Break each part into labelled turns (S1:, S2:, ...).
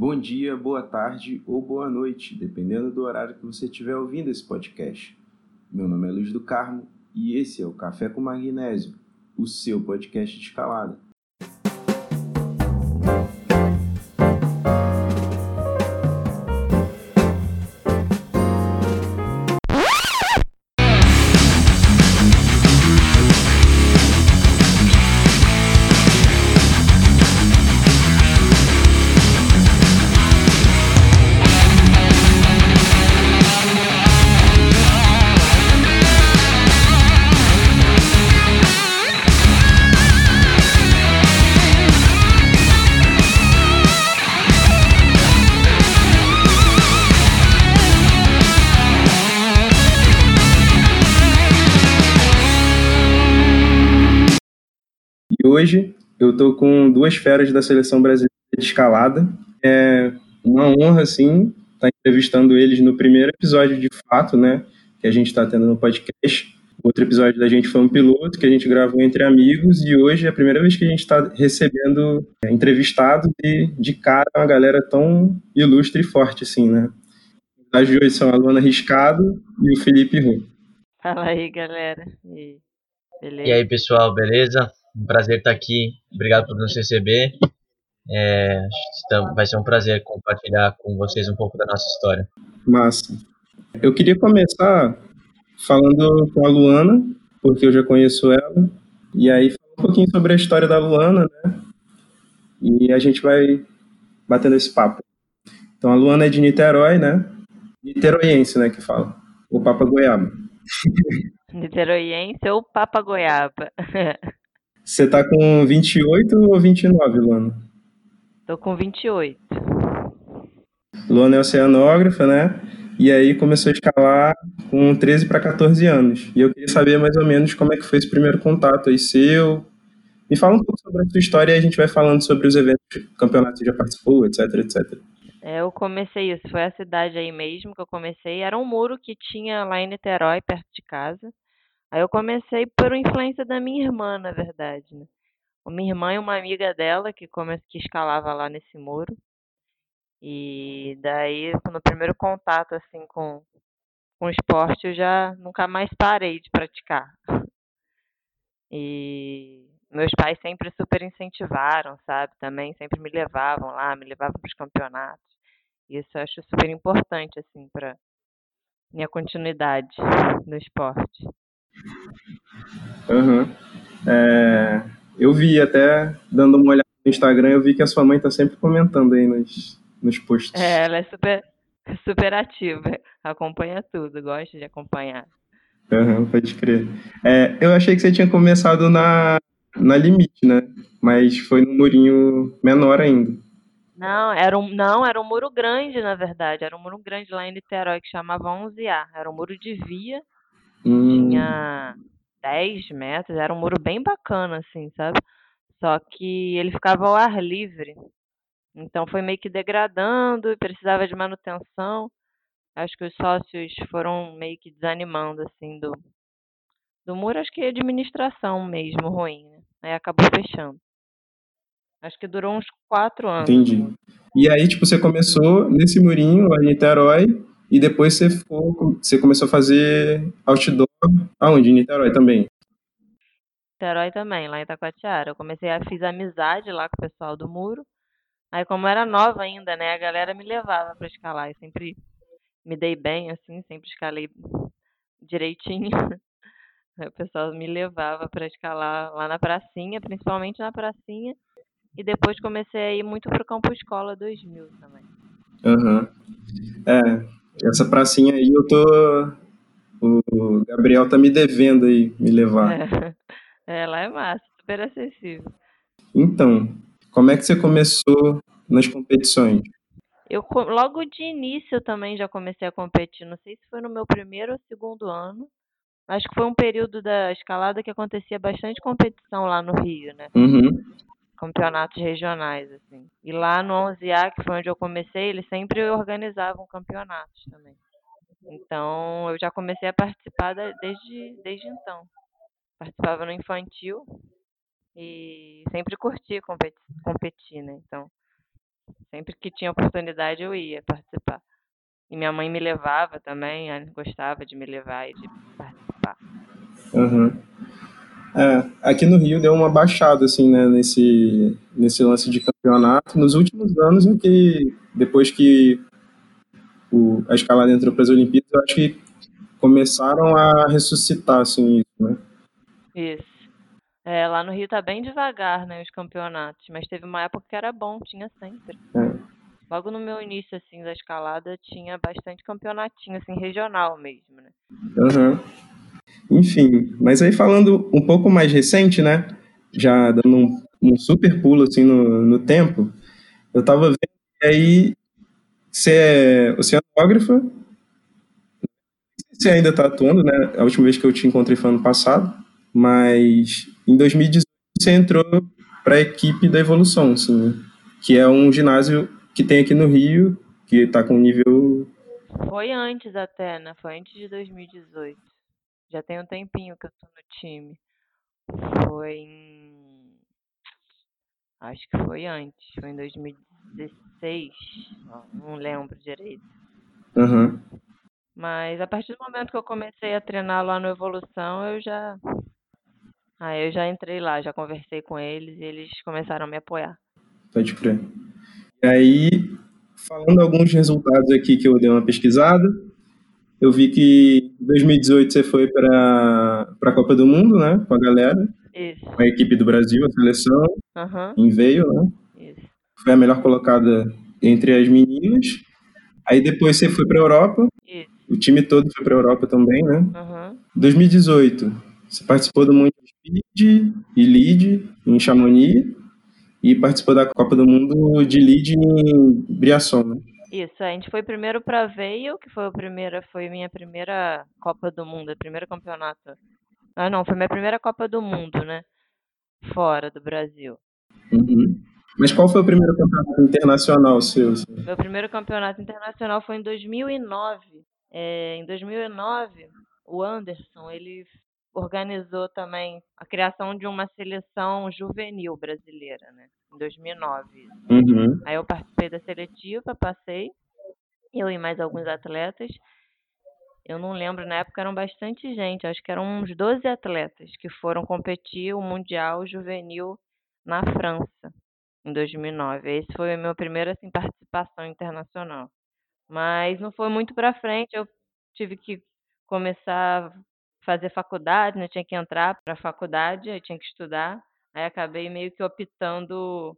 S1: Bom dia, boa tarde ou boa noite, dependendo do horário que você estiver ouvindo esse podcast. Meu nome é Luiz do Carmo e esse é o Café com Magnésio, o seu podcast de escalada. Eu tô com duas feras da seleção brasileira de escalada. É uma honra, assim, estar entrevistando eles no primeiro episódio de fato, né? Que a gente está tendo no podcast. O outro episódio da gente foi um piloto que a gente gravou entre amigos e hoje é a primeira vez que a gente está recebendo é, entrevistados e de cara uma galera tão ilustre e forte assim, né? Os de hoje são a Luana Riscado e o Felipe Ru.
S2: Fala aí, galera. E, beleza?
S3: E aí, pessoal, beleza? Um prazer estar aqui. Obrigado por nos receber. É, vai ser um prazer compartilhar com vocês um pouco da nossa história.
S1: Massa. Eu queria começar falando com a Luana, porque eu já conheço ela, e aí falar um pouquinho sobre a história da Luana, né? E a gente vai batendo esse papo. Então, a Luana é de Niterói, né? Niteroiense, né, que fala. O Papa Goiaba.
S2: Niteroiense ou Papa Goiaba?
S1: Você tá com 28 ou 29, Luana?
S2: Tô com 28.
S1: Luana é oceanógrafa, né? E aí começou a escalar com 13 para 14 anos. E eu queria saber mais ou menos como é que foi esse primeiro contato aí seu. Me fala um pouco sobre a sua história e a gente vai falando sobre os eventos, campeonatos que já participou, etc, etc.
S2: É, eu comecei isso, foi a cidade aí mesmo que eu comecei. Era um muro que tinha lá em Niterói, perto de casa. Aí eu comecei por influência da minha irmã, na verdade, né? Minha irmã e uma amiga dela que, come... que escalava lá nesse muro. E daí, no primeiro contato assim com, com o esporte, eu já nunca mais parei de praticar. E meus pais sempre super incentivaram, sabe? Também sempre me levavam lá, me levavam para os campeonatos. Isso eu acho super importante, assim, para minha continuidade no esporte.
S1: É, eu vi até, dando uma olhada no Instagram, eu vi que a sua mãe está sempre comentando aí nos, nos posts.
S2: É, ela é super, super ativa, acompanha tudo, gosta de acompanhar.
S1: Pode crer. É, eu achei que você tinha começado na, na Limite, né? Mas foi no murinho menor ainda.
S2: Não, era um, não, era um muro grande, na verdade. Era um muro grande lá em Niterói que chamava 11A. Era um muro de via. Hum. Tinha 10 metros. Era um muro bem bacana, assim, sabe? Só que ele ficava ao ar livre. Então foi meio que degradando e precisava de manutenção. Acho que os sócios foram meio que desanimando, assim, do, do muro. Acho que administração mesmo ruim, né? Aí acabou fechando. Acho que durou uns quatro anos.
S1: Entendi. E aí, tipo, você começou nesse murinho lá em Niterói e depois você, ficou, você começou a fazer outdoor aonde? Em Niterói também?
S2: Niterói também, lá em Itacoatiara. Eu comecei a fiz amizade lá com o pessoal do muro. Aí, como era nova ainda, né, a galera me levava para escalar. Eu sempre me dei bem, assim, sempre escalei direitinho. o pessoal me levava para escalar lá na pracinha, principalmente na pracinha. E depois comecei a ir muito pro Campo Escola 2000 também.
S1: Aham. Uhum. É, essa pracinha aí eu tô. O Gabriel tá me devendo aí me levar.
S2: É, é lá é massa, super acessível.
S1: Então, como é que você começou nas competições?
S2: Eu logo de início eu também já comecei a competir. Não sei se foi no meu primeiro ou segundo ano. Acho que foi um período da escalada que acontecia bastante competição lá no Rio, né?
S1: Uhum
S2: campeonatos regionais, assim. E lá no 11A, que foi onde eu comecei, eles sempre organizavam campeonatos também. Então, eu já comecei a participar desde, desde então. Participava no infantil e sempre curti competir, competir né? Então, Sempre que tinha oportunidade eu ia participar. E minha mãe me levava também, gostava de me levar e de participar.
S1: Uhum. É, aqui no Rio deu uma baixada, assim, né, nesse, nesse lance de campeonato. Nos últimos anos, em que, depois que o, a escalada entrou para as Olimpíadas, eu acho que começaram a ressuscitar, assim, isso, né?
S2: Isso. É, lá no Rio tá bem devagar, né, os campeonatos, mas teve uma época que era bom, tinha sempre. É. Logo no meu início, assim, da escalada, tinha bastante campeonatinho, assim, regional mesmo, né?
S1: Uhum. Enfim, mas aí falando um pouco mais recente, né? Já dando um, um super pulo, assim, no, no tempo, eu tava vendo aí você é oceanógrafa, você ainda tá atuando, né? A última vez que eu te encontrei foi ano passado, mas em 2018 você entrou para a equipe da Evolução, assim, que é um ginásio que tem aqui no Rio, que está com nível.
S2: Foi antes até, né? Foi antes de 2018. Já tem um tempinho que eu tô no time. Foi em. Acho que foi antes. Foi em 2016. Não lembro direito.
S1: Uhum.
S2: Mas a partir do momento que eu comecei a treinar lá no Evolução, eu já. Aí eu já entrei lá, já conversei com eles e eles começaram a me apoiar.
S1: Pode crer. E aí, falando alguns resultados aqui que eu dei uma pesquisada, eu vi que em 2018 você foi para a Copa do Mundo, né? Com a galera.
S2: Isso.
S1: Com a equipe do Brasil, a seleção.
S2: Uhum.
S1: Em veio, né?
S2: Isso.
S1: Foi a melhor colocada entre as meninas. Aí depois você foi para a Europa.
S2: Isso.
S1: O time todo foi para a Europa também, né?
S2: Uhum.
S1: 2018, você participou do Mundial Speed e Lead em Chamonix e participou da Copa do Mundo de lead em Briação, né?
S2: Isso, a gente foi primeiro para Veio, que foi a primeira, foi minha primeira Copa do Mundo, primeiro campeonato. Ah, não, foi minha primeira Copa do Mundo, né? Fora do Brasil.
S1: Uhum. Mas qual foi o primeiro campeonato internacional seu?
S2: Meu primeiro campeonato internacional foi em 2009. É, em 2009, o Anderson, ele organizou também a criação de uma seleção juvenil brasileira, né? Em 2009.
S1: Uhum.
S2: Aí eu participei da seletiva, passei, eu e mais alguns atletas. Eu não lembro, na época eram bastante gente, acho que eram uns 12 atletas que foram competir o Mundial Juvenil na França, em 2009. Esse foi a minha primeira assim, participação internacional. Mas não foi muito para frente, eu tive que começar fazer faculdade, né? Tinha que entrar para faculdade, aí tinha que estudar. Aí acabei meio que optando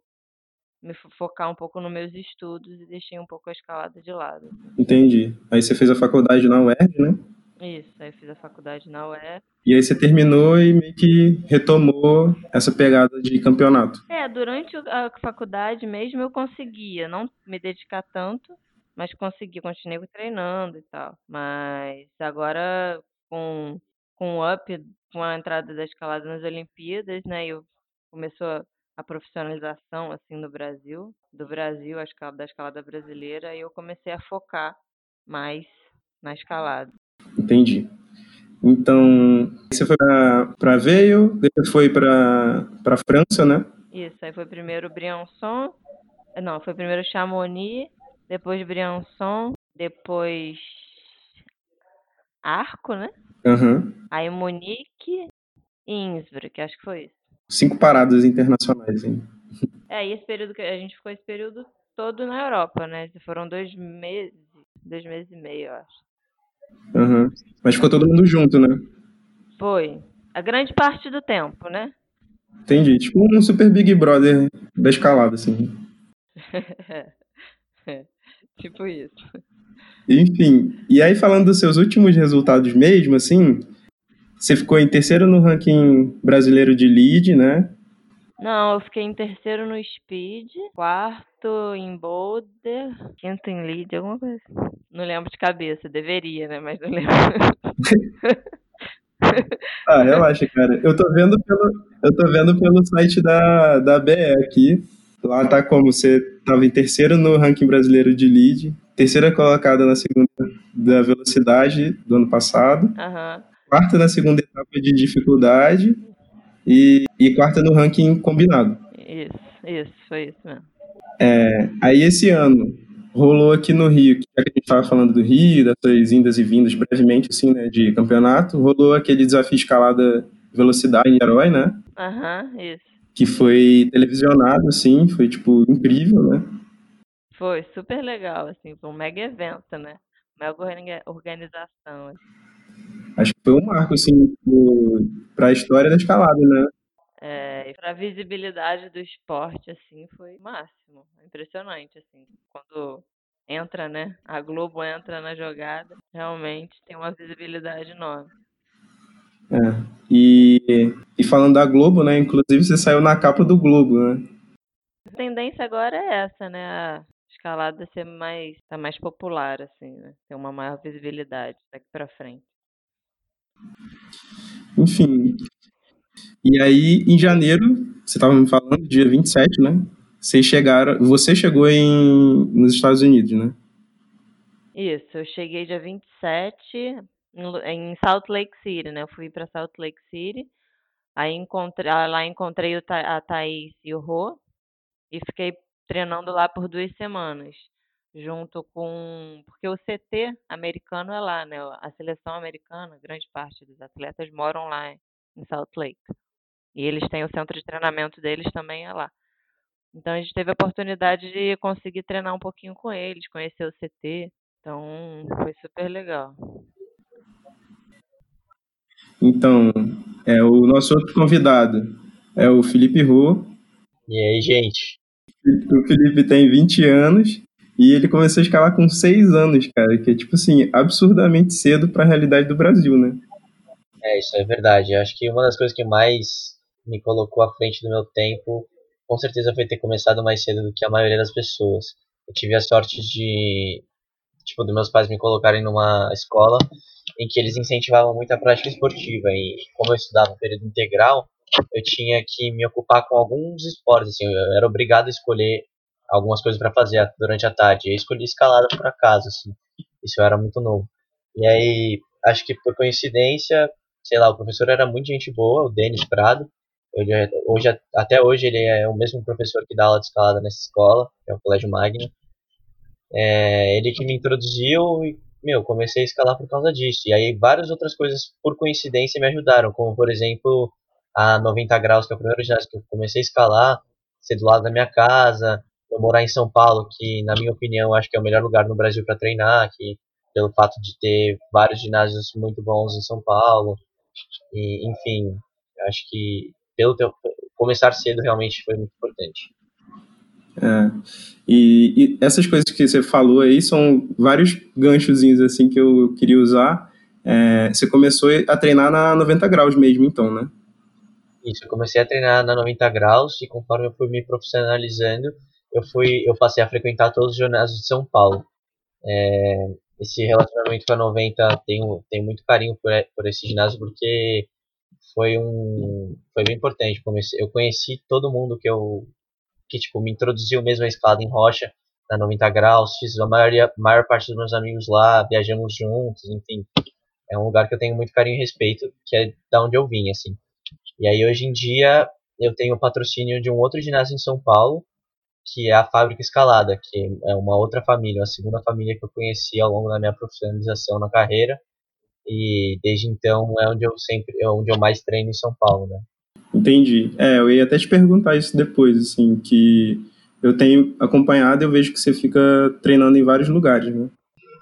S2: me focar um pouco nos meus estudos e deixei um pouco a escalada de lado.
S1: Entendi. Aí você fez a faculdade na UERJ, né?
S2: Isso, aí eu fiz a faculdade na UERJ.
S1: E aí você terminou e meio que retomou essa pegada de campeonato.
S2: É, durante a faculdade mesmo eu conseguia não me dedicar tanto, mas consegui, continuei treinando e tal. Mas agora com com o up, com a entrada da escalada nas Olimpíadas, né? E começou a profissionalização assim no Brasil, do Brasil, a escala da escalada brasileira, e eu comecei a focar mais na escalada.
S1: Entendi. Então, você foi para Veio, depois foi para para França, né?
S2: Isso, aí foi primeiro Briançon, não, foi primeiro Chamonix, depois Briançon, depois Arco, né?
S1: Uhum.
S2: Aí Munique e Innsbruck, acho que foi isso.
S1: Cinco paradas internacionais, hein?
S2: É, e esse período que a gente ficou esse período todo na Europa, né? Foram dois meses, dois meses e meio, eu acho.
S1: Uhum. Mas ficou todo mundo junto, né?
S2: Foi. A grande parte do tempo, né?
S1: Entendi. Tipo um super Big Brother da escalada, assim.
S2: tipo isso.
S1: Enfim, e aí falando dos seus últimos resultados mesmo, assim, você ficou em terceiro no ranking brasileiro de lead, né?
S2: Não, eu fiquei em terceiro no speed, quarto em boulder, quinto em lead, alguma coisa. Assim. Não lembro de cabeça, deveria, né? Mas não lembro.
S1: ah, relaxa, cara. Eu tô vendo pelo, eu tô vendo pelo site da, da BE aqui. Lá tá como você tava em terceiro no ranking brasileiro de lead, terceira colocada na segunda da velocidade do ano passado,
S2: uhum.
S1: quarta na segunda etapa de dificuldade e, e quarta no ranking combinado.
S2: Isso, isso, foi isso mesmo.
S1: É, aí esse ano rolou aqui no Rio, que a gente estava falando do Rio, das suas indas e vindas brevemente, assim, né, de campeonato, rolou aquele desafio escalada velocidade em herói, né?
S2: Aham, uhum, isso.
S1: Que foi televisionado, assim, foi, tipo, incrível, né?
S2: Foi super legal, assim, foi um mega evento, né? Mega organização. Assim.
S1: Acho que foi um marco, assim, para a história da escalada, né?
S2: É, para a visibilidade do esporte, assim, foi máximo. Impressionante, assim. Quando entra, né? A Globo entra na jogada, realmente tem uma visibilidade enorme.
S1: É. E, e falando da Globo, né? Inclusive você saiu na capa do Globo, né?
S2: A tendência agora é essa, né? Escalada ser mais, tá mais popular, assim, né? Ter uma maior visibilidade daqui para frente.
S1: Enfim. E aí, em janeiro, você estava me falando, dia 27, né? Vocês chegaram. Você chegou em, nos Estados Unidos, né?
S2: Isso, eu cheguei dia 27 em Salt Lake City, né? Eu fui para Salt Lake City. Aí encontrei, lá encontrei a Thaís e o Rô e fiquei treinando lá por duas semanas, junto com. Porque o CT americano é lá, né? A seleção americana, grande parte dos atletas moram lá em Salt Lake. E eles têm o centro de treinamento deles também é lá. Então a gente teve a oportunidade de conseguir treinar um pouquinho com eles, conhecer o CT. Então foi super legal.
S1: Então, é o nosso outro convidado é o Felipe Rô.
S3: E aí, gente?
S1: O Felipe tem 20 anos e ele começou a escalar com 6 anos, cara, que é tipo assim, absurdamente cedo para a realidade do Brasil, né?
S3: É, isso é verdade. Eu acho que uma das coisas que mais me colocou à frente do meu tempo, com certeza foi ter começado mais cedo do que a maioria das pessoas. Eu tive a sorte de, tipo, dos meus pais me colocarem numa escola em que eles incentivavam muito a prática esportiva. E como eu estudava período integral, eu tinha que me ocupar com alguns esportes. Assim, eu era obrigado a escolher algumas coisas para fazer durante a tarde. Eu escolhi escalada por acaso, assim. Isso era muito novo. E aí, acho que por coincidência, sei lá, o professor era muito gente boa, o Denis Prado. Ele, é, hoje, até hoje ele é o mesmo professor que dá aula de escalada nessa escola, que é o Colégio Magno. É, ele que me introduziu e meu, comecei a escalar por causa disso. E aí várias outras coisas por coincidência me ajudaram, como por exemplo a 90 graus, que é o primeiro ginásio que eu comecei a escalar, ser do lado da minha casa, eu morar em São Paulo, que na minha opinião acho que é o melhor lugar no Brasil para treinar, que pelo fato de ter vários ginásios muito bons em São Paulo. E enfim, acho que pelo teu, começar cedo realmente foi muito importante.
S1: É. E, e, essas coisas que você falou aí são vários ganchozinhos assim que eu queria usar. É, você começou a treinar na 90 graus mesmo, então, né?
S3: Isso, eu comecei a treinar na 90 graus e conforme eu fui me profissionalizando, eu fui, eu passei a frequentar todos os ginásios de São Paulo. É, esse relacionamento com a 90 tenho, tenho muito carinho por, por esse ginásio porque foi um foi bem importante. Comecei, eu conheci todo mundo que eu que tipo me introduziu mesmo a escalada em rocha na 90 graus, fiz a maioria, maior parte dos meus amigos lá, viajamos juntos, enfim. É um lugar que eu tenho muito carinho e respeito, que é da onde eu vim, assim. E aí hoje em dia eu tenho o patrocínio de um outro ginásio em São Paulo, que é a Fábrica Escalada, que é uma outra família, a segunda família que eu conheci ao longo da minha profissionalização na carreira. E desde então é onde eu sempre, é onde eu mais treino em São Paulo, né?
S1: Entendi. É, eu ia até te perguntar isso depois, assim, que eu tenho acompanhado e eu vejo que você fica treinando em vários lugares, né?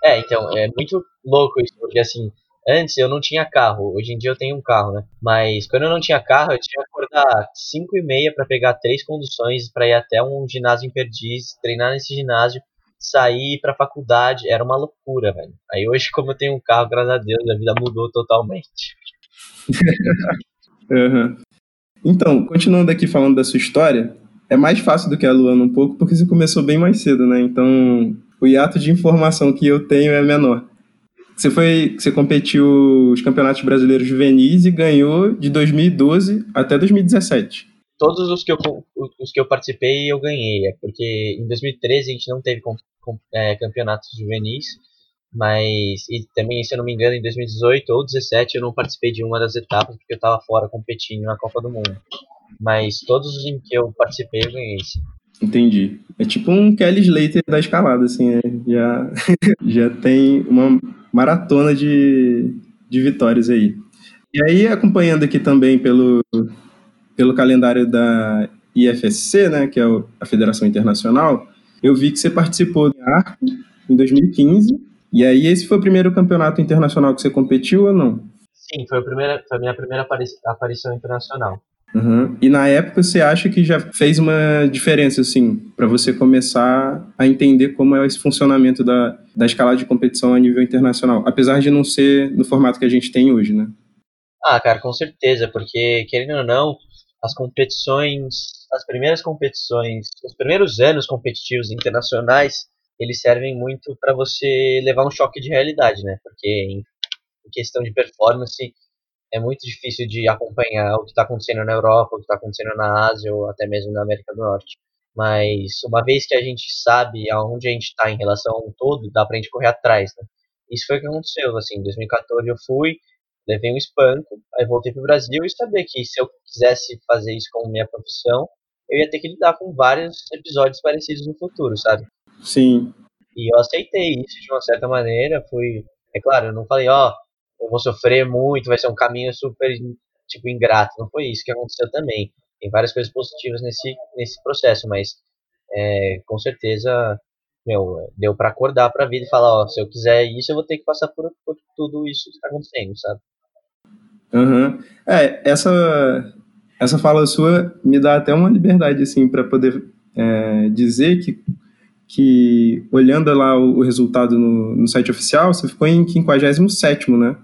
S3: É, então, é muito louco isso, porque assim, antes eu não tinha carro, hoje em dia eu tenho um carro, né? Mas quando eu não tinha carro, eu tinha que acordar 5 e meia para pegar três conduções para ir até um ginásio em Perdiz, treinar nesse ginásio, sair para faculdade, era uma loucura, velho. Aí hoje, como eu tenho um carro, graças a Deus, a vida mudou totalmente.
S1: uhum. Então, continuando aqui falando da sua história, é mais fácil do que a Luana um pouco, porque você começou bem mais cedo, né? Então, o hiato de informação que eu tenho é menor. Você foi, você competiu os campeonatos brasileiros juvenis e ganhou de 2012 até 2017.
S3: Todos os que eu, os que eu participei eu ganhei, é porque em 2013 a gente não teve com, com, é, campeonatos juvenis, mas e também, se eu não me engano, em 2018 ou 2017 eu não participei de uma das etapas porque eu estava fora competindo na Copa do Mundo. Mas todos os em que eu participei eu ganhei. Sim.
S1: Entendi. É tipo um Kelly Slater da escalada, assim, né? já, já tem uma maratona de, de vitórias aí. E aí, acompanhando aqui também pelo, pelo calendário da IFSC, né, que é a Federação Internacional, eu vi que você participou do ARC em 2015. E aí, esse foi o primeiro campeonato internacional que você competiu ou não?
S3: Sim, foi a, primeira, foi a minha primeira aparição internacional.
S1: Uhum. E na época você acha que já fez uma diferença, assim, para você começar a entender como é esse funcionamento da, da escala de competição a nível internacional, apesar de não ser no formato que a gente tem hoje, né?
S3: Ah, cara, com certeza, porque querendo ou não, as competições, as primeiras competições, os primeiros anos competitivos internacionais, eles servem muito para você levar um choque de realidade, né? Porque em, em questão de performance, é muito difícil de acompanhar o que está acontecendo na Europa, o que está acontecendo na Ásia ou até mesmo na América do Norte. Mas uma vez que a gente sabe aonde a gente está em relação ao todo, dá para a gente correr atrás, né? Isso foi o que aconteceu, assim, em 2014 eu fui, levei um espanco, aí voltei para o Brasil e sabia que se eu quisesse fazer isso como minha profissão, eu ia ter que lidar com vários episódios parecidos no futuro, sabe?
S1: Sim.
S3: E eu aceitei isso de uma certa maneira, fui, é claro, eu não falei, ó, oh, eu vou sofrer muito, vai ser um caminho super, tipo, ingrato. Não foi isso que aconteceu também. Tem várias coisas positivas nesse, nesse processo, mas é, com certeza, meu, deu para acordar para a vida e falar, ó, se eu quiser isso, eu vou ter que passar por, por tudo isso que está acontecendo, sabe?
S1: Uhum. É, essa, essa fala sua me dá até uma liberdade, assim, para poder é, dizer que, que, olhando lá o, o resultado no, no, site oficial, você ficou em 57, né?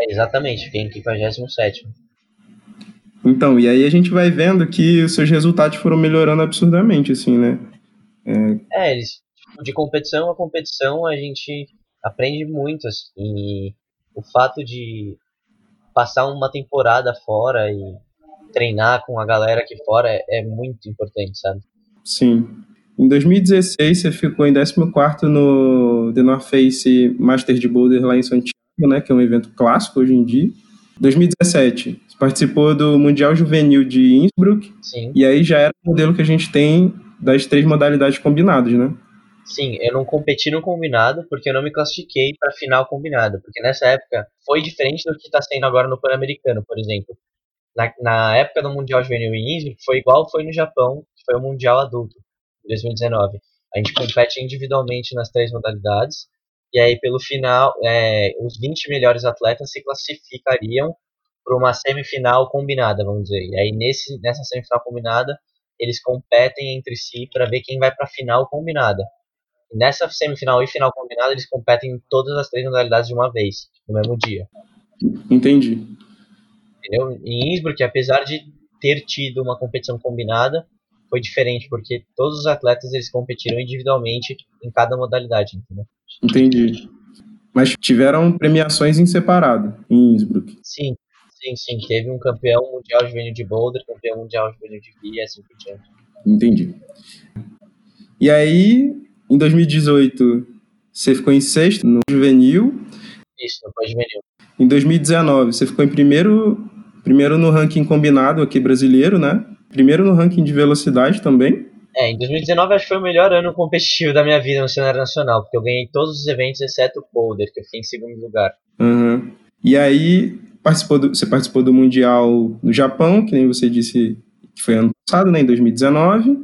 S3: É, exatamente, fiquei em 57.
S1: Então, e aí a gente vai vendo que os seus resultados foram melhorando absurdamente, assim, né?
S3: É, é eles, tipo, de competição a competição a gente aprende muito, assim, e o fato de passar uma temporada fora e treinar com a galera aqui fora é, é muito importante, sabe?
S1: Sim. Em 2016, você ficou em 14 no The North Face Master de Boulder lá em Santiago né, que é um evento clássico hoje em dia. 2017, você participou do Mundial Juvenil de Innsbruck.
S3: Sim.
S1: E aí já era o modelo que a gente tem das três modalidades combinadas, né?
S3: Sim, eu não competi no combinado porque eu não me classifiquei para final combinado, porque nessa época foi diferente do que está sendo agora no Pan-Americano, por exemplo. Na, na, época do Mundial Juvenil em Innsbruck foi igual foi no Japão, que foi o Mundial Adulto, de 2019. A gente compete individualmente nas três modalidades e aí, pelo final, é, os 20 melhores atletas se classificariam para uma semifinal combinada, vamos dizer. E aí, nesse, nessa semifinal combinada, eles competem entre si para ver quem vai para a final combinada. E nessa semifinal e final combinada, eles competem em todas as três modalidades de uma vez, no mesmo dia.
S1: Entendi.
S3: Entendeu? Em Innsbruck, apesar de ter tido uma competição combinada, foi diferente, porque todos os atletas eles competiram individualmente em cada modalidade, entendeu?
S1: Entendi. Mas tiveram premiações em separado, em Innsbruck.
S3: Sim, sim, sim. Teve um campeão mundial juvenil de boulder, campeão mundial juvenil de via, assim por diante.
S1: Entendi. E aí, em 2018, você ficou em sexto no juvenil.
S3: Isso, no pós-juvenil.
S1: Em 2019, você ficou em primeiro, primeiro no ranking combinado aqui brasileiro, né? Primeiro no ranking de velocidade também.
S3: É, em 2019 acho que foi o melhor ano competitivo da minha vida no cenário nacional, porque eu ganhei todos os eventos exceto o Boulder, que eu fiquei em segundo lugar.
S1: Uhum. E aí, participou do, você participou do Mundial no Japão, que nem você disse que foi ano passado, né, em 2019,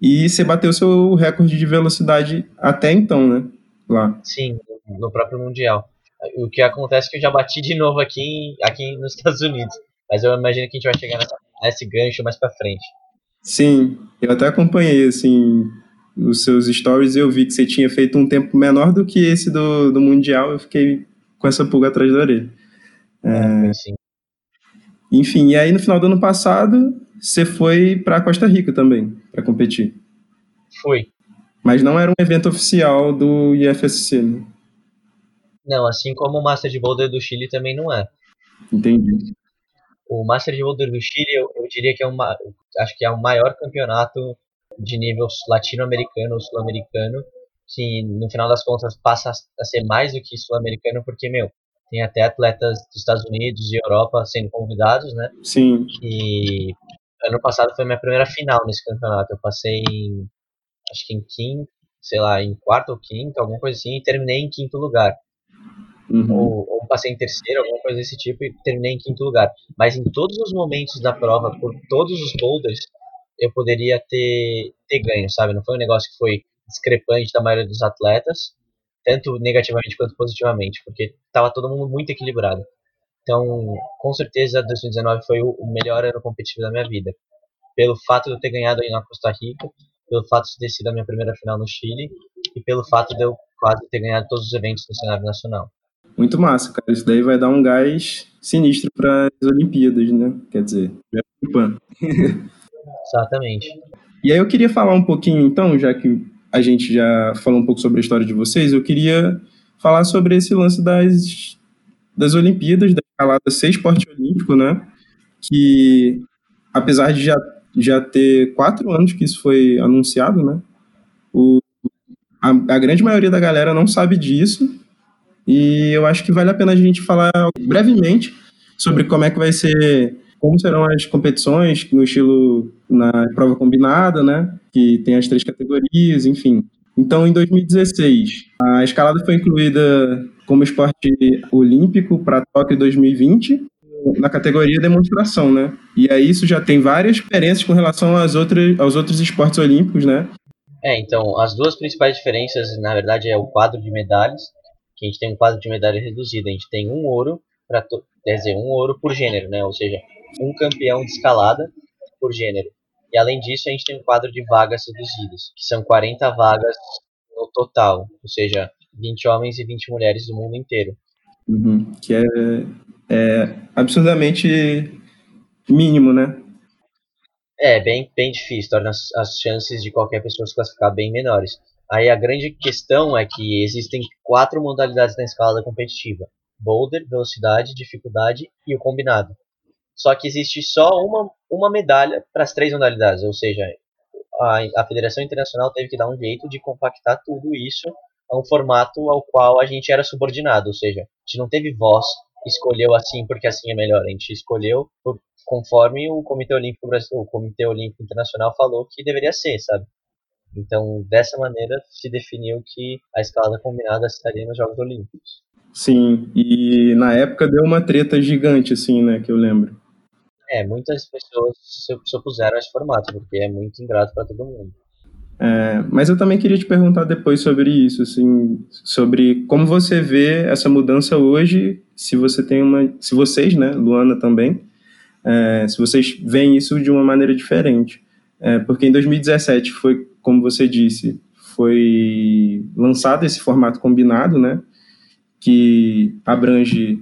S1: e você bateu seu recorde de velocidade até então, né, lá.
S3: Sim, no próprio Mundial. O que acontece é que eu já bati de novo aqui, aqui nos Estados Unidos, mas eu imagino que a gente vai chegar nessa, nesse gancho mais pra frente.
S1: Sim, eu até acompanhei, assim, os seus stories e eu vi que você tinha feito um tempo menor do que esse do, do Mundial, eu fiquei com essa pulga atrás da orelha.
S3: É, sim.
S1: Enfim, e aí no final do ano passado, você foi para Costa Rica também, para competir.
S3: Foi.
S1: Mas não era um evento oficial do IFSC, né?
S3: Não, assim como o Master de Boulder do Chile também não é.
S1: Entendi.
S3: O Master de Boulder do Chile, eu, eu, diria que é uma, acho que é o maior campeonato de nível latino-americano ou sul-americano, que no final das contas passa a ser mais do que sul-americano, porque, meu, tem até atletas dos Estados Unidos e Europa sendo convidados, né?
S1: Sim.
S3: E ano passado foi minha primeira final nesse campeonato. Eu passei em, acho que em quinto, sei lá, em quarto ou quinto, alguma coisa assim, e terminei em quinto lugar. Uhum. Ou, ou, passei em terceiro, alguma coisa desse tipo, e terminei em quinto lugar. Mas em todos os momentos da prova, por todos os boulders, eu poderia ter, ter ganho, sabe? Não foi um negócio que foi discrepante da maioria dos atletas, tanto negativamente quanto positivamente, porque estava todo mundo muito equilibrado. Então, com certeza, 2019 foi o melhor ano competitivo da minha vida. Pelo fato de eu ter ganhado aí na Costa Rica, pelo fato de ter sido a minha primeira final no Chile e pelo fato de eu quase ter ganhado todos os eventos no cenário nacional.
S1: Muito massa, cara. Isso daí vai dar um gás sinistro para as Olimpíadas, né? Quer dizer,
S3: Exatamente.
S1: E aí eu queria falar um pouquinho, então, já que a gente já falou um pouco sobre a história de vocês, eu queria falar sobre esse lance das, das Olimpíadas, da escalada ser esporte olímpico, né? Que, apesar de já, já ter quatro anos que isso foi anunciado, né? O, a, a grande maioria da galera não sabe disso, e eu acho que vale a pena a gente falar brevemente sobre como é que vai ser, como serão as competições no estilo na prova combinada, né? Que tem as três categorias, enfim. Então, em 2016, a escalada foi incluída como esporte olímpico para Tóquio 2020 na categoria demonstração, né? E aí isso já tem várias diferenças com relação às outras, aos outros esportes olímpicos, né?
S3: É, então, as duas principais diferenças, na verdade, é o quadro de medalhas, que a gente tem um quadro de medalha reduzido. A gente tem um ouro, para quer dizer, um ouro por gênero, né? Ou seja, um campeão de escalada por gênero. E além disso, a gente tem um quadro de vagas reduzidas, que são 40 vagas no total, ou seja, 20 homens e 20 mulheres do mundo inteiro.
S1: Uhum, que é, é absurdamente mínimo, né?
S3: É, bem, bem difícil, torna as, as chances de qualquer pessoa se classificar bem menores. Aí a grande questão é que existem quatro modalidades na escalada competitiva: boulder, velocidade, dificuldade e o combinado. Só que existe só uma, uma medalha para as três modalidades, ou seja, a, a Federação Internacional teve que dar um jeito de compactar tudo isso a um formato ao qual a gente era subordinado, ou seja, a gente não teve voz, escolheu assim porque assim é melhor, a gente escolheu por, conforme o Comitê Olímpico o Comitê Olímpico Internacional falou que deveria ser, sabe? Então, dessa maneira, se definiu que a escalada combinada estaria nos Jogos Olímpicos.
S1: Sim, e na época deu uma treta gigante, assim, né, que eu lembro.
S3: É, muitas pessoas se opuseram a esse formato, porque é muito ingrato para todo mundo.
S1: É, mas eu também queria te perguntar depois sobre isso, assim, sobre como você vê essa mudança hoje, se você tem uma, se vocês, né, Luana também, é, se vocês veem isso de uma maneira diferente, é, porque em 2017 foi como você disse, foi lançado esse formato combinado, né, que abrange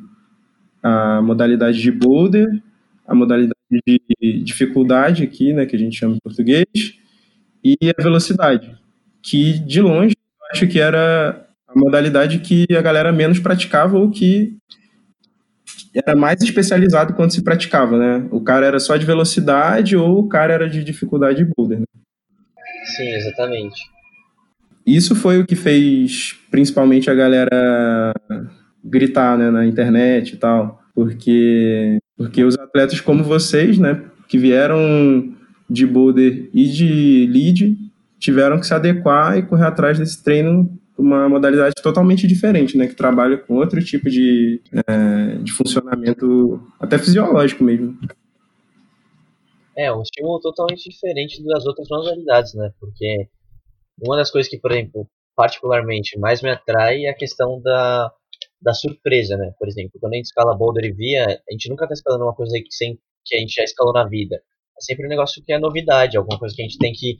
S1: a modalidade de boulder, a modalidade de dificuldade aqui, né, que a gente chama em português, e a velocidade, que de longe eu acho que era a modalidade que a galera menos praticava ou que era mais especializado quando se praticava, né? O cara era só de velocidade ou o cara era de dificuldade de boulder. Né?
S3: Sim, exatamente.
S1: Isso foi o que fez principalmente a galera gritar né, na internet e tal, porque, porque os atletas como vocês, né, que vieram de boulder e de lead, tiveram que se adequar e correr atrás desse treino uma modalidade totalmente diferente, né, que trabalha com outro tipo de, é, de funcionamento, até fisiológico mesmo.
S3: É, um estímulo totalmente diferente das outras modalidades, né? Porque uma das coisas que, por exemplo, particularmente mais me atrai é a questão da, da surpresa, né? Por exemplo, quando a gente escala boulder e via, a gente nunca tá escalando uma coisa que, sem, que a gente já escalou na vida. É sempre um negócio que é novidade, alguma coisa que a gente tem que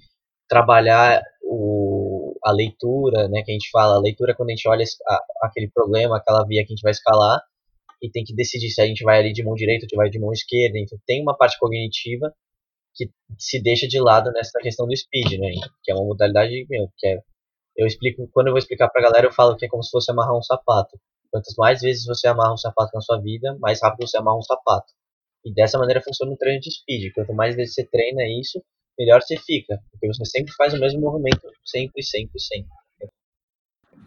S3: trabalhar o, a leitura, né? Que a gente fala, a leitura quando a gente olha a, aquele problema, aquela via que a gente vai escalar e tem que decidir se a gente vai ali de mão direita ou se vai de mão esquerda. Então tem uma parte cognitiva que se deixa de lado nessa questão do speed, né? Que é uma modalidade, meu, que é eu explico, quando eu vou explicar pra galera, eu falo que é como se fosse amarrar um sapato. Quantas mais vezes você amarra um sapato na sua vida, mais rápido você amarra um sapato. E dessa maneira funciona o treino de speed. Quanto mais vezes você treina isso, melhor você fica. Porque você sempre faz o mesmo movimento, sempre, sempre, sempre.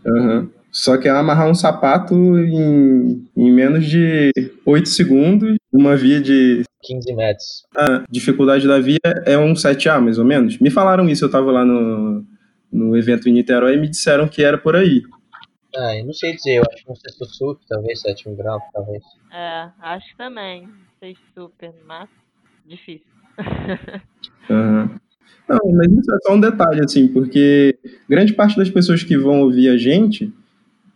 S1: Uhum. Só que é amarrar um sapato em, em menos de 8 segundos, uma via de
S3: 15 metros.
S1: A dificuldade da via é um 7A, mais ou menos. Me falaram isso, eu estava lá no, no evento em Niterói e me disseram que era por aí.
S3: Ah, eu não sei dizer, eu acho que um sexto super, talvez, sétimo grau, talvez.
S2: É, acho também. Sexto super, mas difícil.
S1: uhum. Não, mas isso é só um detalhe, assim, porque grande parte das pessoas que vão ouvir a gente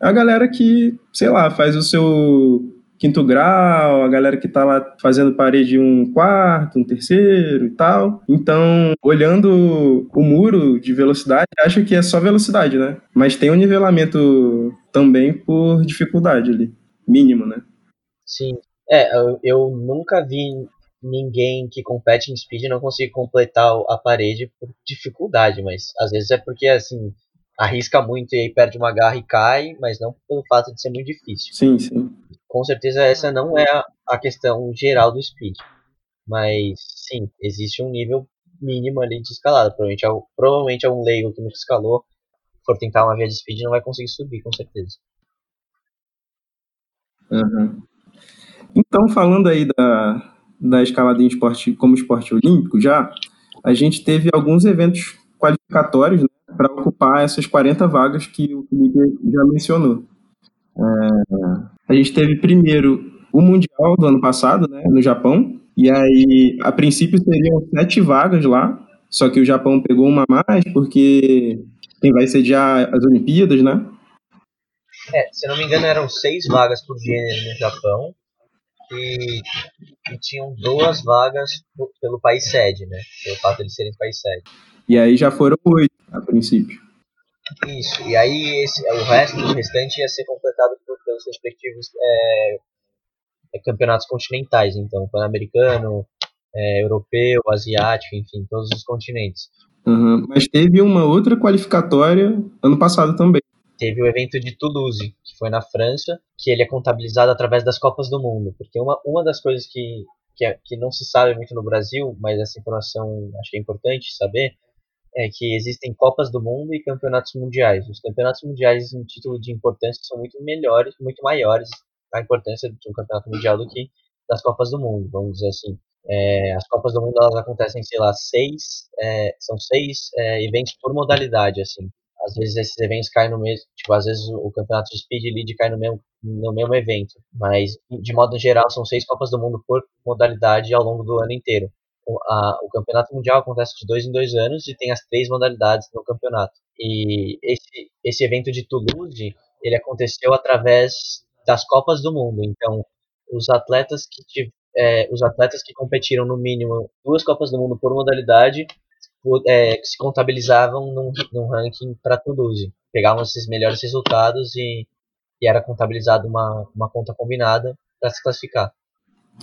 S1: é a galera que, sei lá, faz o seu quinto grau, a galera que está lá fazendo parede um quarto, um terceiro e tal. Então, olhando o muro de velocidade, acha que é só velocidade, né? Mas tem um nivelamento também por dificuldade ali, mínimo, né?
S3: Sim. É, eu, eu nunca vi ninguém que compete em speed não conseguir completar a parede por dificuldade, mas às vezes é porque assim arrisca muito e aí perde uma garra e cai, mas não pelo fato de ser muito difícil.
S1: Sim, sim.
S3: Com certeza essa não é a questão geral do speed. Mas sim, existe um nível mínimo ali de escalada. Provavelmente, é provavelmente um leigo que nunca escalou, for tentar uma via de speed, não vai conseguir subir, com certeza.
S1: Uhum. Então, falando aí da, da escalada em esporte como esporte olímpico já, a gente teve alguns eventos qualificatórios né, para ocupar essas 40 vagas que o Felipe já mencionou. É, a gente teve primeiro o Mundial do ano passado, né, no Japão, e aí, a princípio, seriam sete vagas lá, só que o Japão pegou uma mais, porque quem vai sediar as Olimpíadas, né?
S3: É, se não me engano, eram seis vagas por gênero no Japão, e, e tinham duas vagas pelo país sede, né? Pelo fato de serem país sede.
S1: E aí já foram oito, a princípio.
S3: Isso, e aí esse, o resto, o restante ia ser completado por, pelos respectivos é, é, campeonatos continentais, então, pan-americano, é, europeu, asiático, enfim, todos os continentes.
S1: Uhum, mas teve uma outra qualificatória ano passado também.
S3: Teve o evento de Toulouse, que foi na França, que ele é contabilizado através das Copas do Mundo, porque uma, uma das coisas que, que, é, que não se sabe muito no Brasil, mas essa informação acho que é importante saber, é que existem Copas do Mundo e Campeonatos Mundiais. Os Campeonatos Mundiais, em título de importância, são muito melhores, muito maiores a importância de um Campeonato Mundial do que das Copas do Mundo, vamos dizer assim. É, as Copas do Mundo elas acontecem, sei lá, seis, é, são seis é, eventos por modalidade, assim. Às vezes esses eventos caem no mesmo, tipo, às vezes o campeonato de Speed Lead cai no mesmo, no mesmo evento, mas de modo geral são seis Copas do Mundo por modalidade ao longo do ano inteiro a, o campeonato mundial acontece de dois em dois anos e tem as três modalidades no campeonato. E esse, esse evento de Toulouse, ele aconteceu através das Copas do Mundo. Então, os atletas que é, os atletas que competiram no mínimo duas Copas do Mundo por modalidade é, se contabilizavam num, num ranking para Toulouse. Pegavam esses melhores resultados e, e era contabilizado uma, uma conta combinada para se classificar.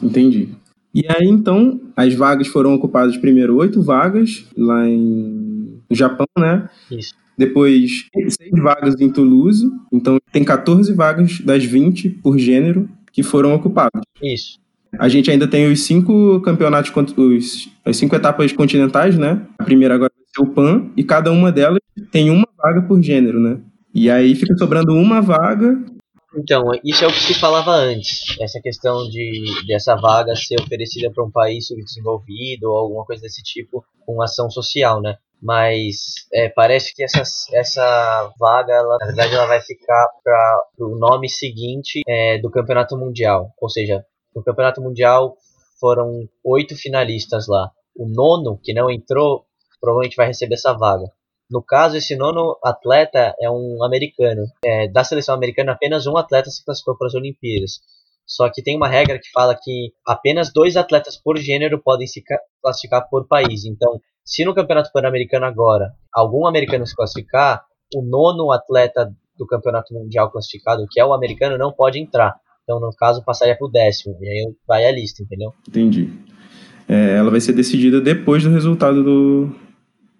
S1: Entendi. E aí, então, as vagas foram ocupadas primeiro oito vagas lá em no Japão, né?
S3: Isso.
S1: Depois, seis vagas em Toulouse. Então, tem 14 vagas das 20 por gênero que foram ocupadas.
S3: Isso.
S1: A gente ainda tem os cinco campeonatos, os, as cinco etapas continentais, né? A primeira agora vai ser o PAN, e cada uma delas tem uma vaga por gênero, né? E aí fica sobrando uma vaga
S3: então, isso é o que se falava antes, essa questão de dessa vaga ser oferecida para um país subdesenvolvido ou alguma coisa desse tipo, com ação social, né? Mas é, parece que essa, essa vaga, ela, na verdade, ela vai ficar para o nome seguinte é, do Campeonato Mundial. Ou seja, no Campeonato Mundial foram oito finalistas lá. O nono, que não entrou, provavelmente vai receber essa vaga. No caso, esse nono atleta é um americano. É, da seleção americana, apenas um atleta se classificou para as Olimpíadas. Só que tem uma regra que fala que apenas dois atletas por gênero podem se classificar por país. Então, se no Campeonato Pan-Americano agora algum americano se classificar, o nono atleta do Campeonato Mundial classificado, que é o americano, não pode entrar. Então, no caso, passaria para o décimo. E aí vai a lista, entendeu?
S1: Entendi. É, ela vai ser decidida depois do resultado do,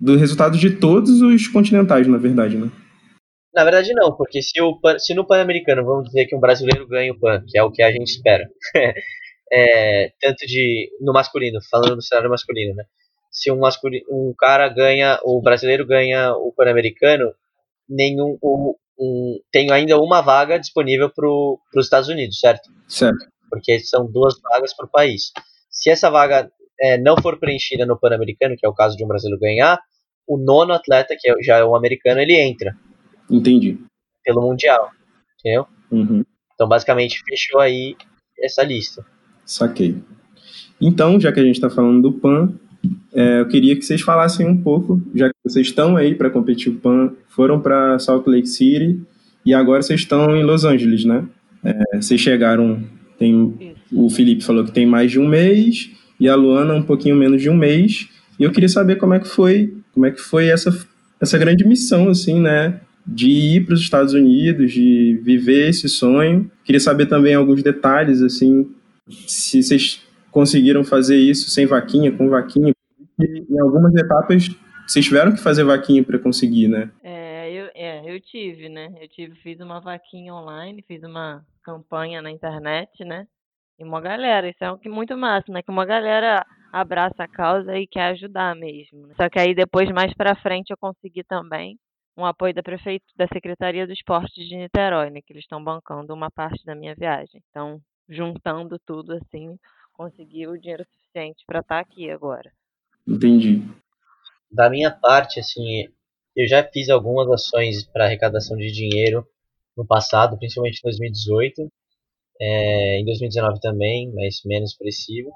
S1: do resultado de todos os continentais, na verdade, né?
S3: Na verdade não, porque se, o, se no Pan-Americano vamos dizer que um brasileiro ganha o Pan, que é o que a gente espera, é, tanto de no masculino, falando do cenário masculino, né? Se um, masculino, um cara ganha, o brasileiro ganha o Pan-Americano, nenhum o, um, tenho ainda uma vaga disponível para os Estados Unidos, certo?
S1: Certo.
S3: Porque são duas vagas por país. Se essa vaga é, não for preenchida no Pan-Americano, que é o caso de um brasileiro ganhar, o nono atleta, que é, já é um americano, ele entra.
S1: Entendi.
S3: Pelo Mundial. Entendeu?
S1: Uhum.
S3: Então, basicamente, fechou aí essa lista.
S1: Saquei. Então, já que a gente está falando do PAN, é, eu queria que vocês falassem um pouco, já que vocês estão aí para competir o PAN, foram para Salt Lake City e agora vocês estão em Los Angeles, né? É, vocês chegaram, tem, o Felipe falou que tem mais de um mês e a Luana um pouquinho menos de um mês. E eu queria saber como é que foi, como é que foi essa, essa grande missão, assim, né? De ir para os Estados Unidos, de viver esse sonho. Queria saber também alguns detalhes, assim, se vocês conseguiram fazer isso sem vaquinha, com vaquinha. E em algumas etapas vocês tiveram que fazer vaquinha para conseguir, né?
S2: É eu, é, eu tive, né? Eu tive, fiz uma vaquinha online, fiz uma campanha na internet, né? E uma galera, isso é muito massa, né? Que uma galera abraça a causa e quer ajudar mesmo. Né? Só que aí depois, mais para frente, eu consegui também um apoio da prefeitura, da Secretaria do Esporte de Niterói, né? Que eles estão bancando uma parte da minha viagem. Então, juntando tudo assim, consegui o dinheiro suficiente para estar tá aqui agora.
S1: Entendi.
S3: Da minha parte, assim, eu já fiz algumas ações para arrecadação de dinheiro no passado, principalmente em 2018, é, em 2019 também, mas menos expressivo.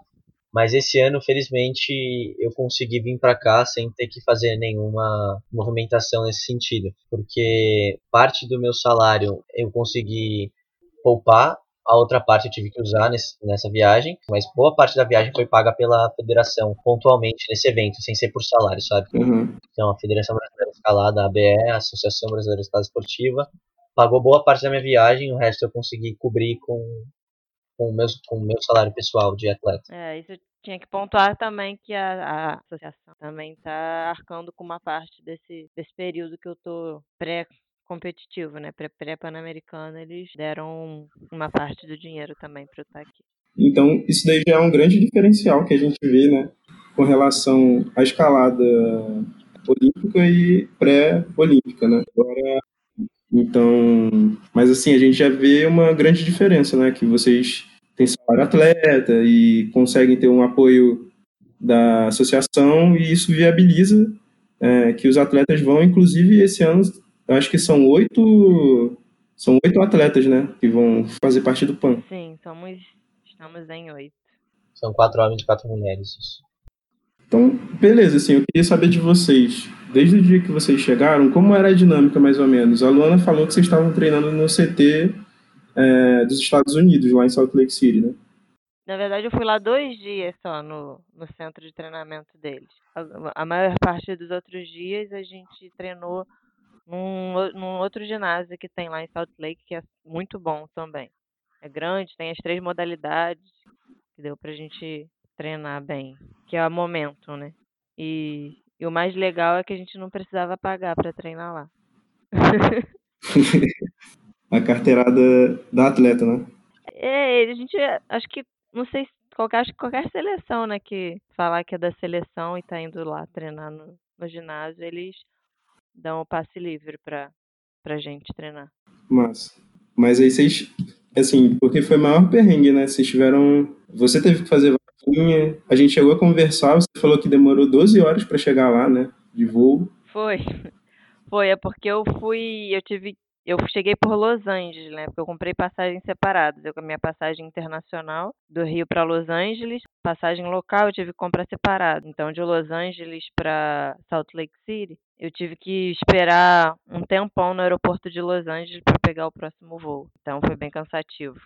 S3: Mas esse ano, felizmente, eu consegui vir para cá sem ter que fazer nenhuma movimentação nesse sentido, porque parte do meu salário eu consegui poupar a outra parte eu tive que usar nesse, nessa viagem, mas boa parte da viagem foi paga pela federação, pontualmente nesse evento, sem ser por salário, sabe?
S1: Uhum.
S3: Então, a Federação Brasileira Escalada, a ABE, a Associação Brasileira de Escalada Esportiva, pagou boa parte da minha viagem, o resto eu consegui cobrir com com o meu, com o meu salário pessoal de atleta.
S2: É, isso tinha que pontuar também que a, a associação também está arcando com uma parte desse, desse período que eu tô pré competitivo, né? Pré-Pan-Americano, eles deram uma parte do dinheiro também para eu estar aqui.
S1: Então, isso daí já é um grande diferencial que a gente vê, né? Com relação à escalada olímpica e pré-olímpica, né? Agora, então, mas assim, a gente já vê uma grande diferença, né? Que vocês têm salário atleta e conseguem ter um apoio da associação e isso viabiliza é, que os atletas vão, inclusive esse ano eu acho que são oito. São oito atletas, né? Que vão fazer parte do PAN.
S2: Sim, somos. Estamos em oito.
S3: São quatro homens e quatro mulheres.
S1: Então, beleza, assim, eu queria saber de vocês. Desde o dia que vocês chegaram, como era a dinâmica, mais ou menos? A Luana falou que vocês estavam treinando no CT é, dos Estados Unidos, lá em Salt Lake City, né?
S2: Na verdade, eu fui lá dois dias só no, no centro de treinamento deles. A, a maior parte dos outros dias a gente treinou num, num outro ginásio que tem lá em Salt Lake, que é muito bom também. É grande, tem as três modalidades que deu pra gente treinar bem, que é o momento, né? E, e o mais legal é que a gente não precisava pagar para treinar lá.
S1: a carteirada da atleta, né?
S2: É, a gente acho que não sei qualquer acho que qualquer seleção, né, que falar que é da seleção e tá indo lá treinar no, no ginásio, eles dão o passe livre para pra gente treinar.
S1: Mas, mas aí vocês, assim, porque foi maior perrengue, né? Vocês tiveram, você teve que fazer vaquinha, a gente chegou a conversar, você falou que demorou 12 horas para chegar lá, né, de voo.
S2: Foi. Foi, é porque eu fui, eu tive eu cheguei por Los Angeles, né? Porque eu comprei passagens separadas. Eu com a minha passagem internacional do Rio para Los Angeles, passagem local eu tive que comprar separado. Então de Los Angeles para Salt Lake City, eu tive que esperar um tempão no aeroporto de Los Angeles para pegar o próximo voo. Então foi bem cansativo.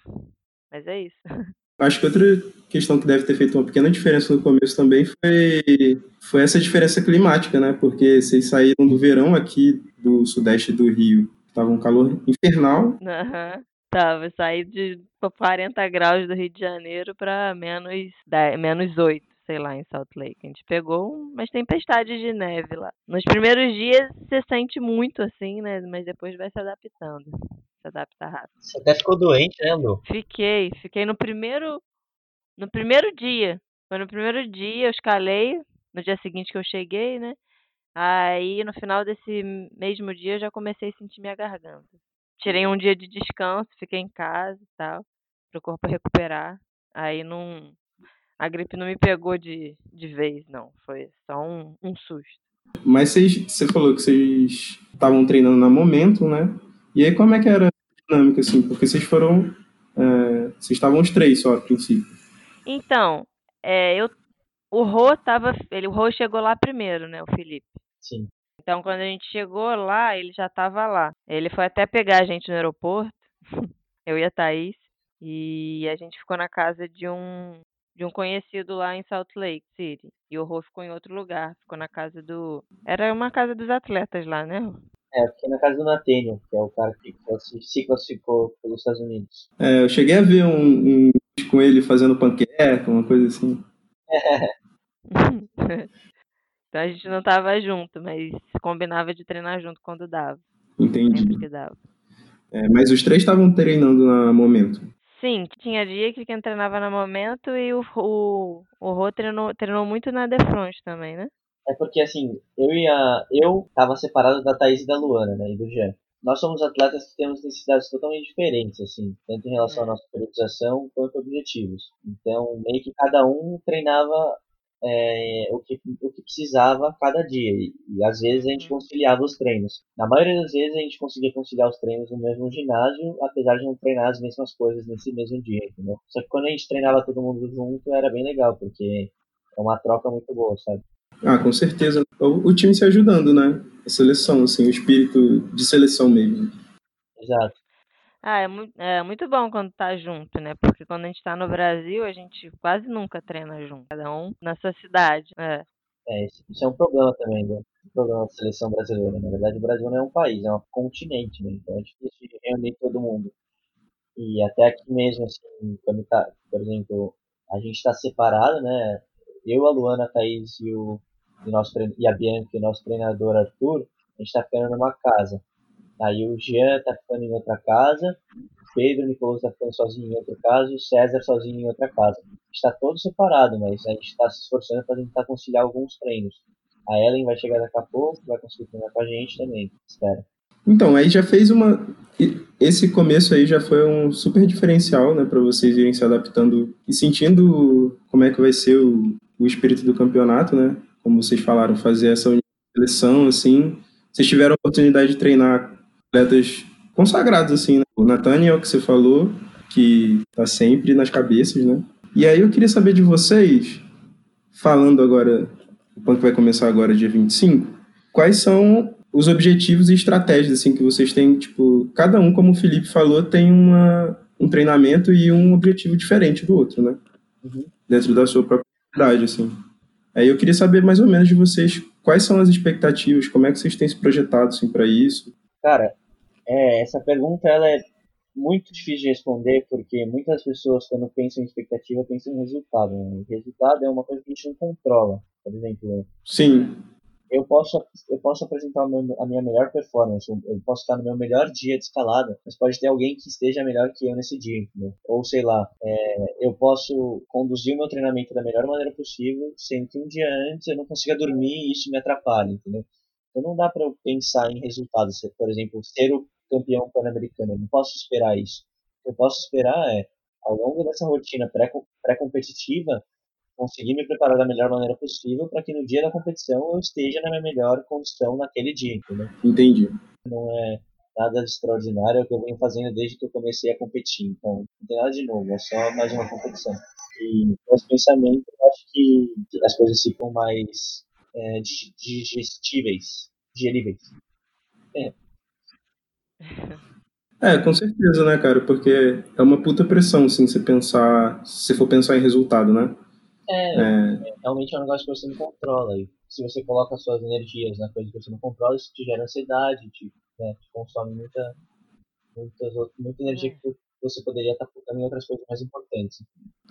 S2: Mas é isso.
S1: Acho que outra questão que deve ter feito uma pequena diferença no começo também foi, foi essa diferença climática, né? Porque vocês saíram do verão aqui do sudeste do Rio Tava um calor infernal.
S2: Aham. Tava, saí de 40 graus do Rio de Janeiro para menos, 10, menos 8, sei lá, em Salt Lake. A gente pegou umas tempestades de neve lá. Nos primeiros dias você sente muito assim, né? Mas depois vai se adaptando. Se adapta rápido.
S3: Você até ficou doente, né, Lu?
S2: Fiquei, fiquei no primeiro. No primeiro dia. Foi no primeiro dia, eu escalei. No dia seguinte que eu cheguei, né? Aí no final desse mesmo dia eu já comecei a sentir minha garganta. Tirei um dia de descanso, fiquei em casa e tal, para o corpo recuperar. Aí não. A gripe não me pegou de, de vez, não. Foi só um, um susto.
S1: Mas vocês, você falou que vocês estavam treinando na momento, né? E aí como é que era a dinâmica, assim? Porque vocês foram. É, vocês estavam os três só a princípio.
S2: Então, é, eu, o Rô tava. Ele, o Rô chegou lá primeiro, né? O Felipe.
S3: Sim.
S2: Então, quando a gente chegou lá, ele já estava lá. Ele foi até pegar a gente no aeroporto, eu e a Thaís, e a gente ficou na casa de um de um conhecido lá em Salt Lake City. E o Rô ficou em outro lugar, ficou na casa do. Era uma casa dos atletas lá, né?
S3: É, fiquei na casa do Nathaniel, que é o cara que se classificou pelos Estados Unidos.
S1: É, eu cheguei a ver um, um com ele fazendo panqueca, uma coisa assim.
S2: Então a gente não tava junto, mas combinava de treinar junto quando dava.
S1: Entendi.
S2: Sempre que dava.
S1: É, mas os três estavam treinando no momento.
S2: Sim, tinha dia que quem treinava no momento e o, o, o Rô treinou, treinou muito na Defront também, né?
S3: É porque assim, eu e a. Eu tava separado da Thaís e da Luana, né? E do Jean. Nós somos atletas que temos necessidades totalmente diferentes, assim, tanto em relação à é. nossa periodização quanto objetivos. Então, meio que cada um treinava é, o, que, o que precisava cada dia. E, e, às vezes a gente uhum. conciliava os treinos. Na maioria das vezes a gente conseguia conciliar os treinos no mesmo ginásio, apesar de não treinar as mesmas coisas nesse mesmo dia, entendeu? Só que quando a gente treinava todo mundo junto era bem legal, porque é uma troca muito boa, sabe?
S1: Ah, com certeza. O, o time se ajudando, né? A seleção, assim, o espírito de seleção mesmo.
S3: Exato.
S2: Ah, é muito, é muito bom quando tá junto, né? Porque quando a gente tá no Brasil, a gente quase nunca treina junto. Cada um na sua cidade. É.
S3: É, isso é um problema também, né? Um problema da seleção brasileira. Na verdade, o Brasil não é um país, é um continente, né? Então é difícil de reunir todo mundo. E até aqui mesmo, assim, quando tá, por exemplo, a gente tá separado, né? Eu, a Luana, a Thaís e, o, e, nosso, e a Bianca e o nosso treinador Arthur, a gente tá ficando numa casa. Aí o Jean tá ficando em outra casa, Pedro o Nicolas tá ficando sozinho em outra casa e o César sozinho em outra casa. Está todo separado, mas a gente está se esforçando para tentar conciliar alguns treinos. A Ellen vai chegar daqui a pouco, vai conseguir treinar com a gente também, espera.
S1: Então, aí já fez uma. Esse começo aí já foi um super diferencial, né, para vocês irem se adaptando e sentindo como é que vai ser o, o espírito do campeonato, né? Como vocês falaram, fazer essa seleção, assim. Vocês tiveram a oportunidade de treinar atletas consagrados, assim, né? O Nathaniel, que você falou, que tá sempre nas cabeças, né? E aí eu queria saber de vocês, falando agora, o PAN que vai começar agora dia 25, quais são os objetivos e estratégias, assim, que vocês têm, tipo, cada um, como o Felipe falou, tem uma, um treinamento e um objetivo diferente do outro, né? Uhum. Dentro da sua própria idade, assim. Aí eu queria saber mais ou menos de vocês quais são as expectativas, como é que vocês têm se projetado, assim, para isso,
S3: Cara, é, essa pergunta ela é muito difícil de responder porque muitas pessoas quando pensam em expectativa pensam em resultado. Né? E resultado é uma coisa que a gente não controla. Por exemplo,
S1: sim.
S3: Eu posso eu posso apresentar a minha melhor performance, eu posso estar no meu melhor dia de escalada, mas pode ter alguém que esteja melhor que eu nesse dia? Ou sei lá, é, eu posso conduzir o meu treinamento da melhor maneira possível, sendo que um dia antes eu não consiga dormir e isso me atrapalha, entendeu? Então não dá para eu pensar em resultados. Por exemplo, ser o campeão pan-americano. Eu não posso esperar isso. O que eu posso esperar é, ao longo dessa rotina pré-competitiva, conseguir me preparar da melhor maneira possível para que no dia da competição eu esteja na minha melhor condição naquele dia, entendeu?
S1: Entendi.
S3: Não é nada extraordinário, é o que eu venho fazendo desde que eu comecei a competir. Então, não tem nada de novo, é só mais uma competição. E com esse pensamento, eu acho que as coisas ficam mais é, digestíveis, digeríveis. É.
S1: É, com certeza, né, cara? Porque é uma puta pressão, assim, você pensar, se for pensar em resultado, né?
S3: É, é, realmente é um negócio que você não controla. E se você coloca suas energias na coisa que você não controla, isso te gera ansiedade, te, né, te consome muita, muitas, muita energia que você poderia estar focando em outras coisas mais importantes.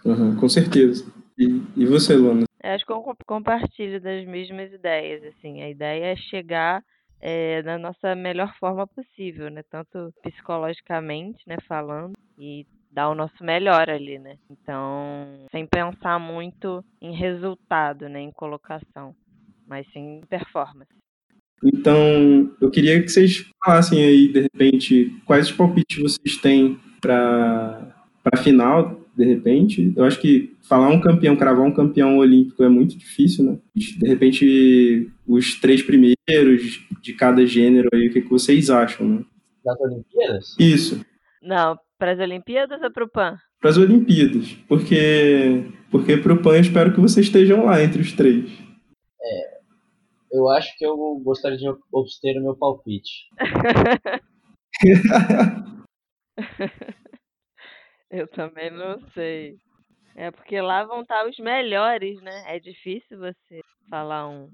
S1: Uhum, com certeza. E, e você, Luana?
S2: É, acho que eu compartilho das mesmas ideias. Assim, a ideia é chegar é, na nossa melhor forma possível, né? Tanto psicologicamente, né, falando, e dar o nosso melhor ali, né? Então, sem pensar muito em resultado, né, em colocação, mas sim em performance.
S1: Então, eu queria que vocês falassem aí, de repente, quais palpites vocês têm para a final, de repente. Eu acho que falar um campeão, cravar um campeão olímpico é muito difícil, né? De repente, os três primeiros de cada gênero aí, o que, que vocês acham, né?
S3: Das Olimpíadas?
S1: Isso.
S2: Não, para as Olimpíadas ou para o PAN?
S1: Para as Olimpíadas, porque porque para o PAN eu espero que vocês estejam lá entre os três.
S3: É, eu acho que eu gostaria de obter o meu palpite.
S2: eu também não sei. É porque lá vão estar os melhores, né? É difícil você falar um.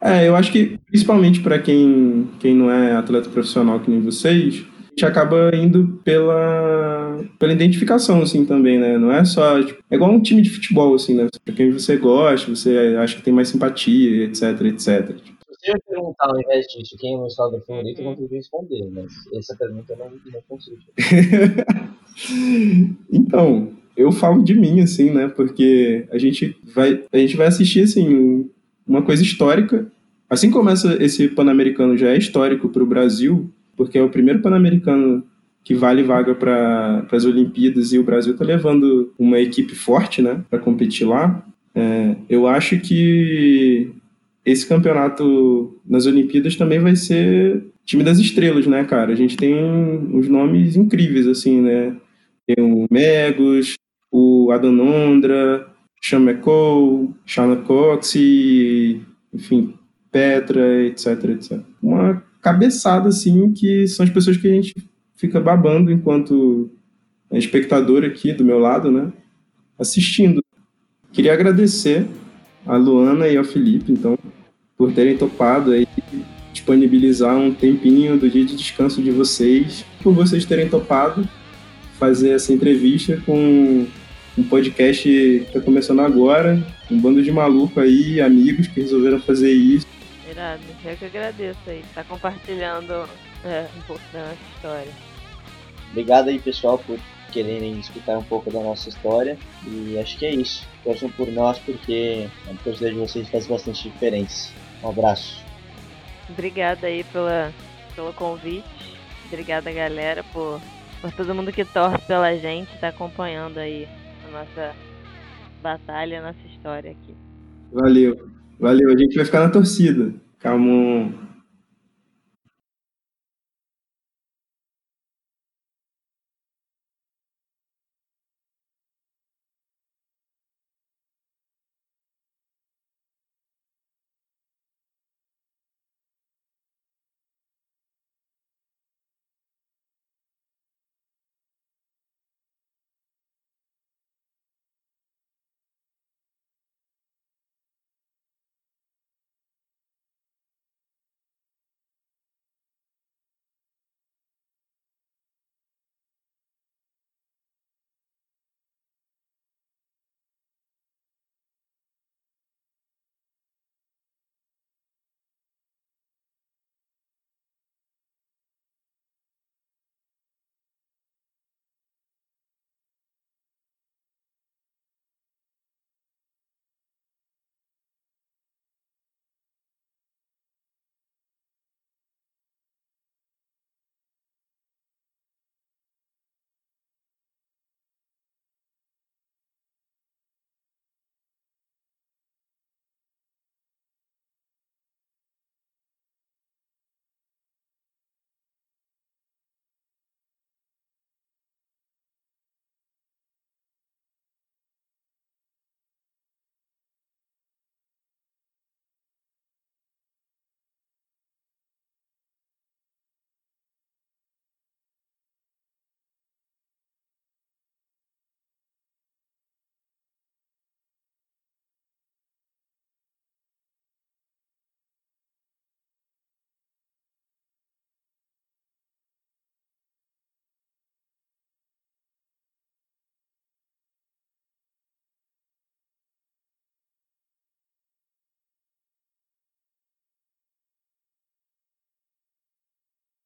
S1: É, eu acho que principalmente para quem, quem não é atleta profissional que nem vocês, a gente acaba indo pela, pela identificação, assim, também, né? Não é só. Tipo, é igual um time de futebol, assim, né? Pra quem você gosta, você acha que tem mais simpatia, etc, etc.
S3: Me perguntar ao invés disso quem é o meu estado favorito, eu consigo responder, mas essa pergunta eu não, não consigo.
S1: então, eu falo de mim, assim, né? Porque a gente vai, a gente vai assistir, assim, uma coisa histórica. Assim como essa, esse Pan-Americano já é histórico para o Brasil, porque é o primeiro Pan-Americano que vale vaga para as Olimpíadas e o Brasil está levando uma equipe forte né, para competir lá. É, eu acho que esse campeonato nas Olimpíadas também vai ser time das estrelas, né, cara? A gente tem uns nomes incríveis, assim, né? Tem o Megos, o Adonondra, Sean McCall, Shauna Cox enfim, Petra, etc, etc. Uma cabeçada, assim, que são as pessoas que a gente fica babando enquanto espectador aqui do meu lado, né, assistindo. Queria agradecer a Luana e ao Felipe, então, por terem topado aí disponibilizar um tempinho do dia de descanso de vocês, por vocês terem topado fazer essa entrevista com um podcast que está começando agora, um bando de maluco aí, amigos que resolveram fazer isso.
S2: Irado, eu que agradeço aí, tá compartilhando é, um pouco da nossa história.
S3: Obrigado aí, pessoal, por quererem escutar um pouco da nossa história. E acho que é isso. Torçam por nós porque a torcida de vocês faz bastante diferença. Um abraço.
S2: Obrigada aí pela, pelo convite. Obrigada, galera, por, por todo mundo que torce pela gente, tá acompanhando aí a nossa batalha, a nossa história aqui.
S1: Valeu, valeu. A gente vai ficar na torcida. Calma.